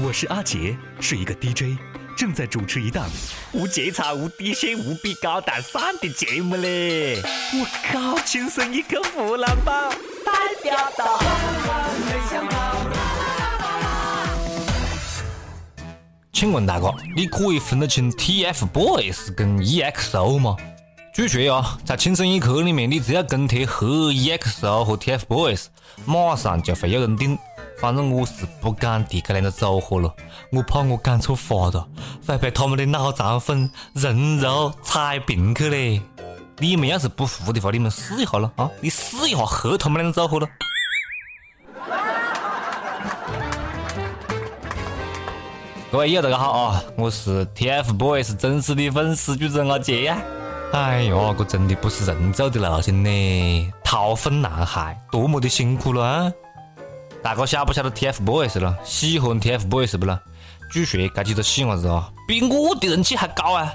我是阿杰，是一个 DJ，正在主持一档无节操、无底线、无比高大上的节目嘞！我靠，亲生一个湖南宝，太屌了！请问大哥，你可以分得清 TFBOYS 跟 EXO 吗？拒绝啊，在《青春一刻》里面，你只要跟帖黑 EXO 和 TFBOYS，马上就会有人顶。反正我是不敢提这两个组合了，我怕我讲错话了，会被他们的脑残粉人肉踩平去嘞。你们要是不服的话，你们试一下了啊！你试一下黑他们两个组合了。各位友大家好啊，我是 TFBOYS 真实的粉丝主持人阿杰呀。哎呀，这真的不是人造的路线呢，掏粪男孩多么的辛苦了啊！大家晓不晓得 TFBOYS 了？喜欢 TFBOYS 不啦？据说这几个细伢子啊，比我的人气还高啊！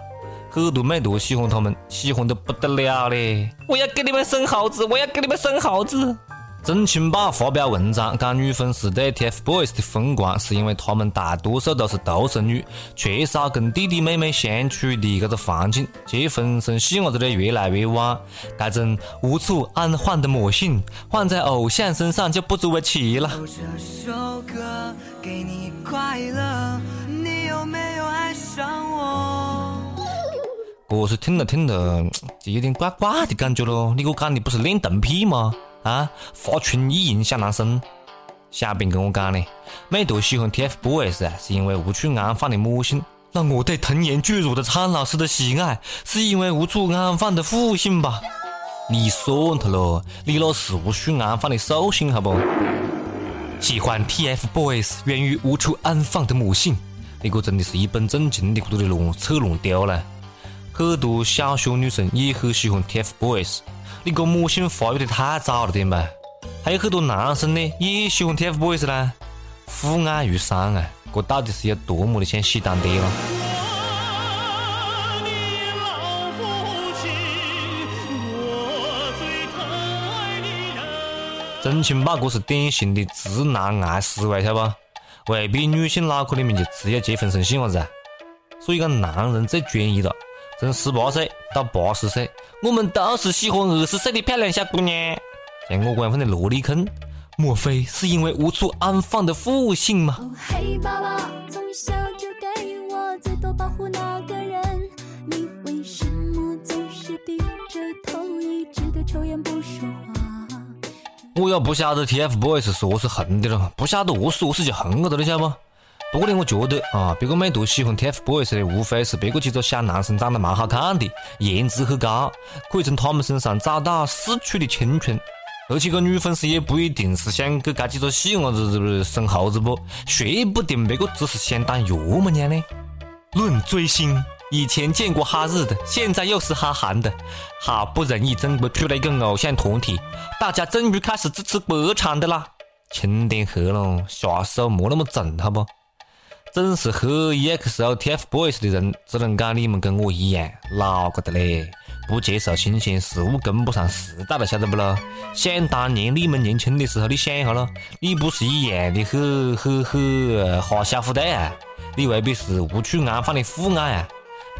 很多妹坨喜欢他们，喜欢的不得了嘞！我要给你们生猴子，我要给你们生猴子！正清宝发表文章讲女粉丝对 TFBOYS 的疯狂，是因为他们大多数都是独生女，缺少跟弟弟妹妹相处的这个环境，结婚生细伢子的越来越晚。这种无处安放的魔性，放在偶像身上就不足为奇了。这首歌给你快乐，你有没有爱上我？我是听着听着，就有点怪怪的感觉咯。你给我讲的不是恋童癖吗？啊！发群意影响男生。小编跟我讲呢，妹坨喜欢 TFBOYS 啊，是因为无处安放的母性。那我对童颜巨乳的苍老师的喜爱，是因为无处安放的父性吧？你算他咯，你那是无处安放的兽性，好不？喜欢 TFBOYS 源于无处安放的母性。你可真的是一本正经的，这里乱扯乱丢了。很多小学女生也很喜欢 TFBOYS。你个母性发育的太早了点吧？还有很多男生呢，也喜欢 TFBOYS 啦。父爱如山啊，这到底是有多么的像喜当爹了？真情报，这是典型的直男癌思维，晓得不？未必女性脑壳里面就只有结婚生细伢子啊。所以讲，男人最专一了。从十八岁到八十岁，我们都是喜欢二十岁的漂亮小姑娘。像我这样的萝莉坑，莫非是因为无处安放的父性吗？嘿，爸爸，从小就给我最多保护那个人，你为什么总是低着头，一直的抽烟不说话？我要不晓得 TFBOYS 是何是红的了，不晓得何是何是就红了的，你晓得不？不过呢，我觉得啊，别个妹坨喜欢 TFBOYS 的，无非是别个几个小男生长得蛮好看的，颜值很高，可以从他们身上找到逝去的青春。而且个女粉丝也不一定是想给这几个细伢子生猴子不，说不定别个只是想当岳母娘呢。论追星，以前见过哈日的，现在又是哈韩的，好不容易中国出了一个偶像团体，大家终于开始支持国产的啦。轻点喝咯，下手莫那么重，好不？总是黑 EXO、TFBOYS 的人，只能讲你们跟我一样老个的嘞，不接受新鲜事物，跟不上时代了，晓得不咯？想当年你们年轻的时候，你想一下咯，你不是一样的很很很哈小虎队啊？你未必是无处安放的父爱啊？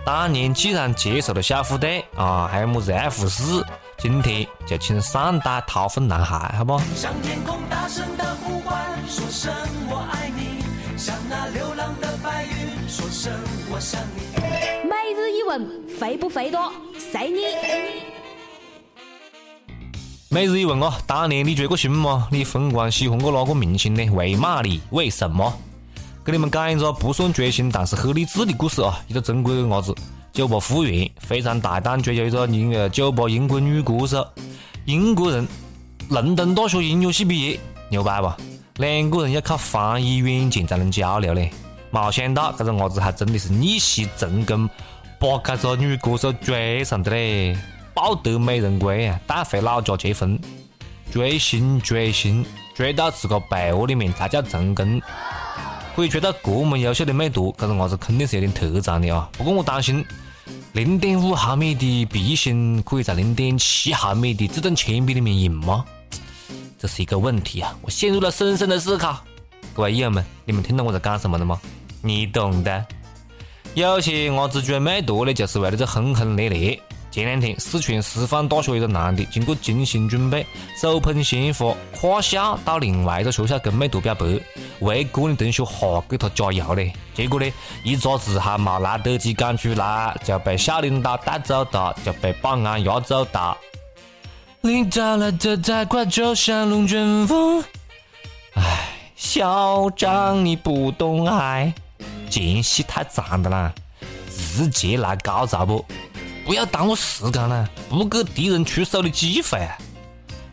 当年既然接受了小虎队啊，还有么子 F 四，今天就请上代掏粪男孩，好不？向天空大声的呼唤，说声我爱你。像那流浪的白云，说声我想你。每日一问，肥不肥多？随你。每日一问哦，当年你追过星吗？你疯狂喜欢过哪个明星呢？为嘛哩？为什么？给你们讲一个不算追星，但是很励志的故事啊！一个中国的伢子，酒吧服务员，非常大胆追求一个英呃酒吧英国女歌手，英国人，伦敦大学音乐系毕业，牛掰吧？两个人要靠翻译软件才能交流嘞，没想到这个伢子还真的是逆袭成功，把这个女歌手追上的嘞，抱得美人归啊，带回老家结婚。追星追星追到自个被窝里面才叫成功，可以追到这么优秀的妹坨，这个伢子肯定是有点特长的啊。不过我担心，零点五毫米的笔芯可以在零点七毫米的自动铅笔里面用吗？这是一个问题啊！我陷入了深深的思考。各位友们，你们听懂我在讲什么了吗？你懂的。有些伢子追美图的，就是为了这轰轰烈烈。前两天，四川师范大学一个男的，经过精心准备，手捧鲜花，跨校到另外一个学校跟美图表白，为过年同学哈给他加油嘞。结果呢，一爪子还没来得及赶出来，就被校领导带走了，就被保安押走了。领导来的太快，就像龙卷风。唉，校长你不懂爱，间隙太长的啦，直接来高潮不？不要耽误时间了，不给敌人出手的机会。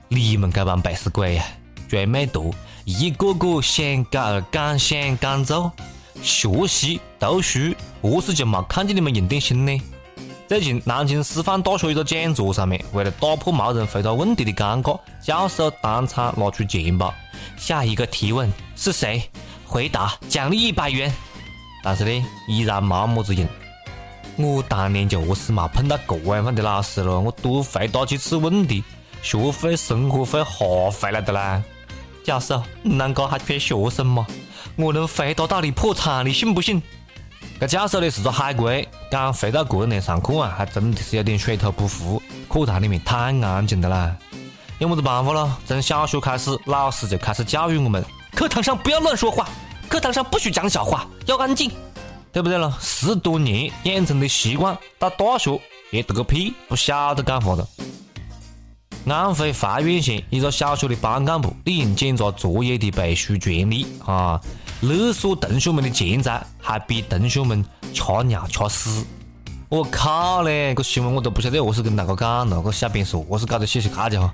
你们这帮背死鬼呀，追美多，一个个想干而赶，想赶走。学习读书，何时就没看见你们用点心呢？最近，南京师范大学一个讲座上面，为了打破没人回答问题的尴尬，教授当场拿出钱包，下一个提问是谁？回答奖励一百元。但是呢，依然没么子用。我当年就是没碰到这样的老师了，我多回答几次问题，学费、生活费哈回来的啦。教授，你啷个还缺学生吗？我能回答到你破产，你信不信？这教授呢是个海归，刚回到国内上课啊，还真的是有点水土不服。课堂里面太安静的啦，有么子办法咯？从小学开始，老师就开始教育我们：课堂上不要乱说话，课堂上不许讲小话，要安静。对不对了？十多年养成的习惯，到大学也得个屁，不晓得干活了。安徽怀远县一个小学的班干部利用检查作业的背书权利啊，勒索同学们的钱财，还逼同学们掐尿掐屎。我靠嘞！这新闻我都不晓得何是跟大家讲了，这瞎编说，我是搞的谢谢大家伙。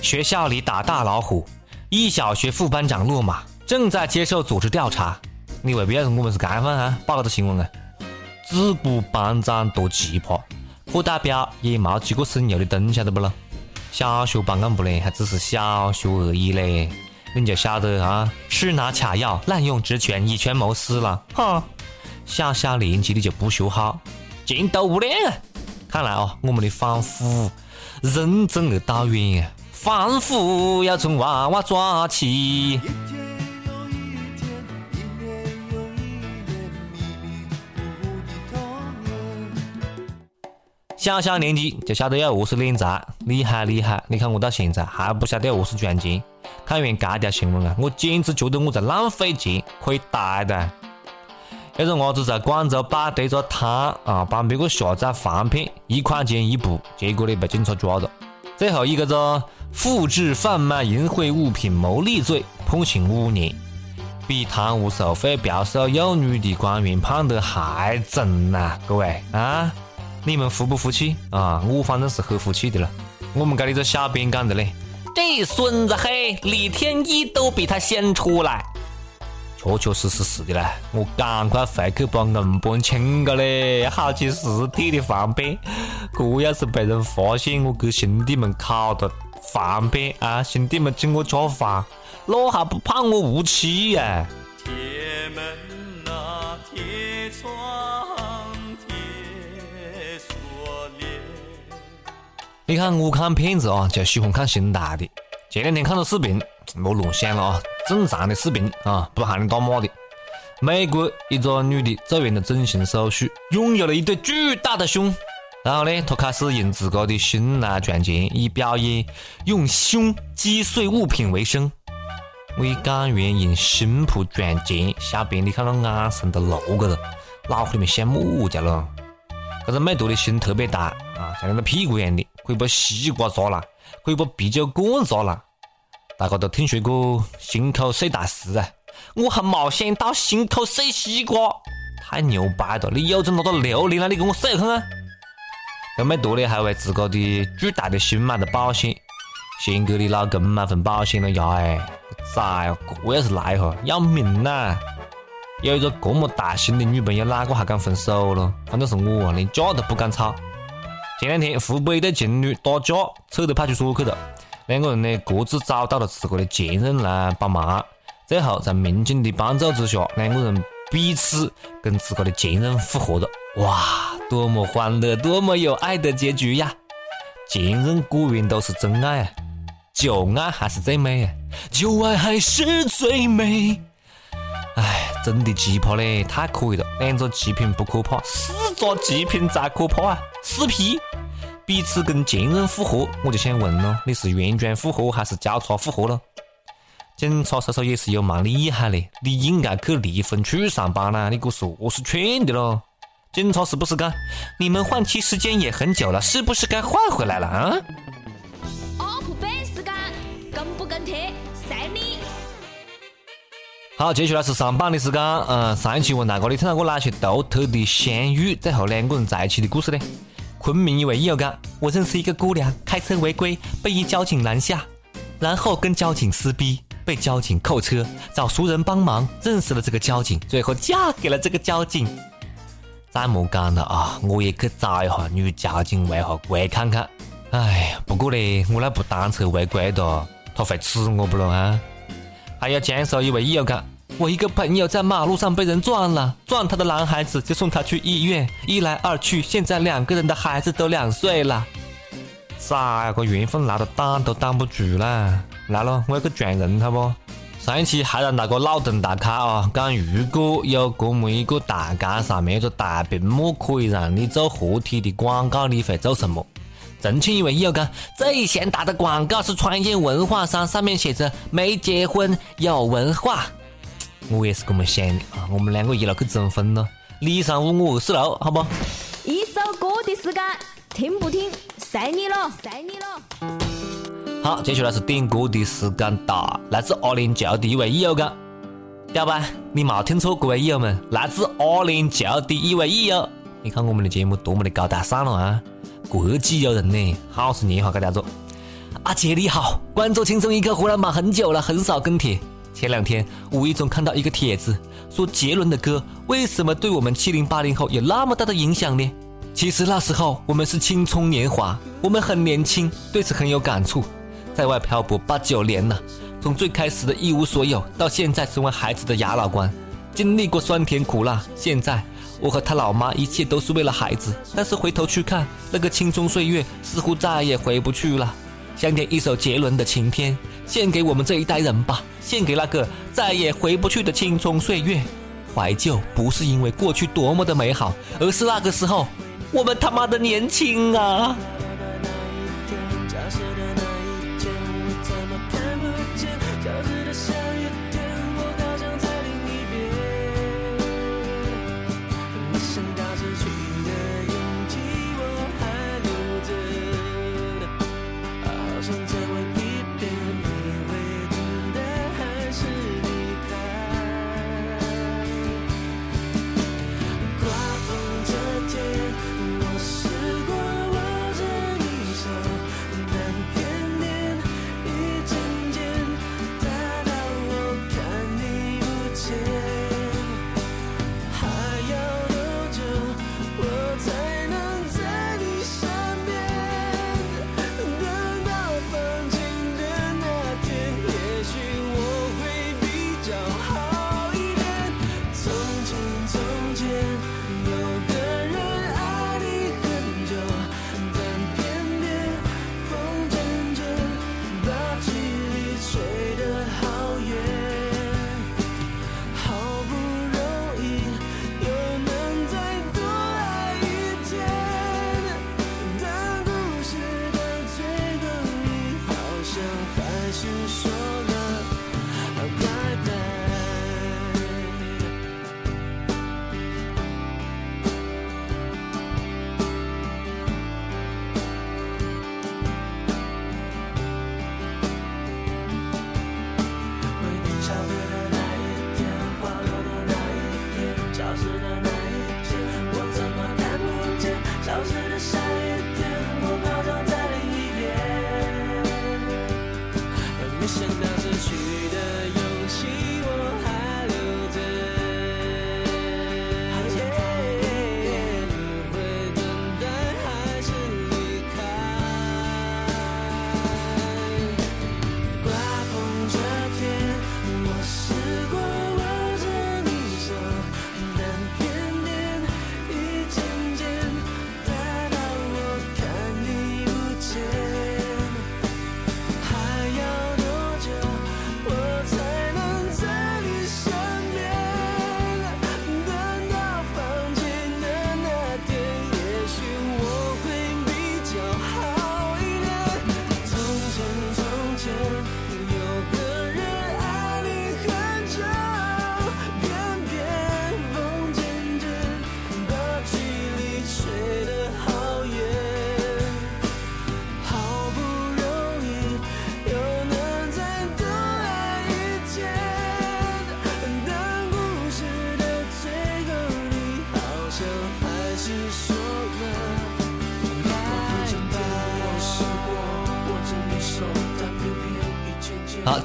学校里打大老虎，一小学副班长落马，正在接受组织调查。你未必要是我们是干饭啊？报个新闻啊！自古班长多奇葩，课代表也没几个省油的灯，晓得不咯？小学班干部呢，还只是小学而已嘞，你就晓得啊？吃拿卡要，滥用职权，以权谋私了，哈！小小年纪你就不学好，前途无量啊！看来哦，我们的反腐任重而道远啊，反腐要从娃娃抓起。小小年纪就晓得要何是敛财，厉害厉害！你看我到现在还不晓得要何是赚钱。看完这条新闻啊，我简直觉得我在浪费钱，可以呆的。有个伢子在广州摆这个摊啊，帮别个下载饭片，一块钱一部，结果呢被警察抓了。最后一个个复制贩卖淫秽物品牟利罪，判刑五年，比贪污受贿、嫖宿幼女的官员判得还重呐！各位啊！你们服不服气啊？我反正是很服气的了。我们这里这小编讲的嘞，这孙子嘿，李天一都比他先出来，确确实实是的嘞。我赶快回去把硬盘清个嘞，好几十 T 的饭片，这要是被人发现我给兄弟们拷的饭片啊，兄弟们请我吃饭，那还不判我无期呀？铁门你看，我看片子啊，就喜欢看心大的。前两天看到视频，我乱想了啊，正常的视频啊，不喊你打码的。美国一个女的做完了整形手术，拥有了一对巨大的胸，然后呢，她开始用自个的胸来赚钱，以表演用胸击碎物品为生。我也敢愿用胸脯赚钱，小编你看那眼神都露个了，脑壳里面想么家了？这个美图的胸特别大啊，像那个屁股一样的。可以把西瓜砸烂，可以把啤酒罐砸烂。大家都听说过心口碎大石啊，我还没想到心口碎西瓜，太牛掰了！你有种拿到榴莲啊，你给我碎看看。这美图呢，还为自个的巨大的心买的保险，先给你老公买份保险了呀！哎，咋呀，这要是来一下要命呐！有一个这么大心的女朋友，哪个还敢分手了？反正是我，连架都不敢吵。前两天，湖北一对情侣打架，扯到派出所去了。两个人呢，各自找到了自个的前任来帮忙。最后，在民警的帮助之下，两个人彼此跟自个的前任复合了。哇，多么欢乐，多么有爱的结局呀！前任果然都是真爱啊，旧爱还是最美啊，旧爱还是最美。唉真的奇葩嘞，太可以了！两个极品不可怕，四个极品才可怕啊！死皮，彼此跟前任复合，我就想问了，你是原装复合还是交叉复合了？警察叔叔也是有蛮厉害嘞，你应该去离婚处上班啦！你给我说是劝的咯？警察是不是讲你们换妻时间也很久了，是不是该换回来了啊？好，接下来是上榜的时间。嗯，上一期问大哥，你听到过哪些独特的相遇，最后两个人在一起的故事呢？昆明一位友讲，我认识一个姑娘，开车违规被一交警拦下，然后跟交警撕逼，被交警扣车，找熟人帮忙认识了这个交警，最后嫁给了这个交警。再莫讲了啊，我也去找一下女交警违下规看看。哎，不过呢，我那部单车违规的，他会吃我不咯啊？还有江苏一位友讲，我一个朋友在马路上被人撞了，撞他的男孩子就送他去医院，一来二去，现在两个人的孩子都两岁了。咋？个缘分来的挡都挡不住啦！来了，我要去撞人，好不？上一期还让那个老邓大开啊，讲如果有这么一个大街上面有个大屏幕可以让你做合体的广告，你会做什么？重庆一位友讲，最先打的广告是创业文化衫，上面写着“没结婚有文化”。我也是这么想的啊！我们两个一路去征婚了，你上五我二十六，好不？一首歌的时间，听不听随你了，随你了。好，接下来是点歌的时间到，来自阿联酋的一位友讲，屌吧？你没听错，各位友们，来自阿联酋的一位友，你看我们的节目多么的高大上了啊！国际友人呢，好生念哈，给大家阿杰你好，关注轻松一刻湖南榜很久了，很少跟帖。前两天无意中看到一个帖子，说杰伦的歌为什么对我们七零八零后有那么大的影响呢？其实那时候我们是青葱年华，我们很年轻，对此很有感触。在外漂泊八九年了，从最开始的一无所有，到现在成为孩子的牙老官，经历过酸甜苦辣，现在。我和他老妈一切都是为了孩子，但是回头去看那个青葱岁月，似乎再也回不去了。想点一首杰伦的《晴天》，献给我们这一代人吧，献给那个再也回不去的青葱岁月。怀旧不是因为过去多么的美好，而是那个时候我们他妈的年轻啊！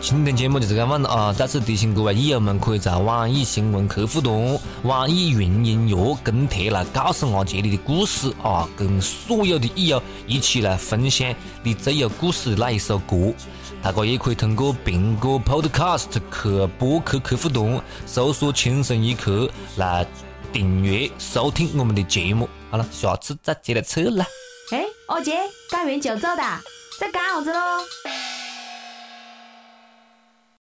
今天节目就是这样了啊！再次提醒各位益友们，可以在网易新闻客户端、网易云音乐跟帖来告诉阿杰你的故事啊，跟所有的益友一起来分享你最有故事的那一首歌。大家也可以通过苹果 Podcast 客播客客户端搜索“轻松一刻”来订阅收听我们的节目。好了，下次再接着扯了。哎，阿杰，干完就走的，在干啥子喽？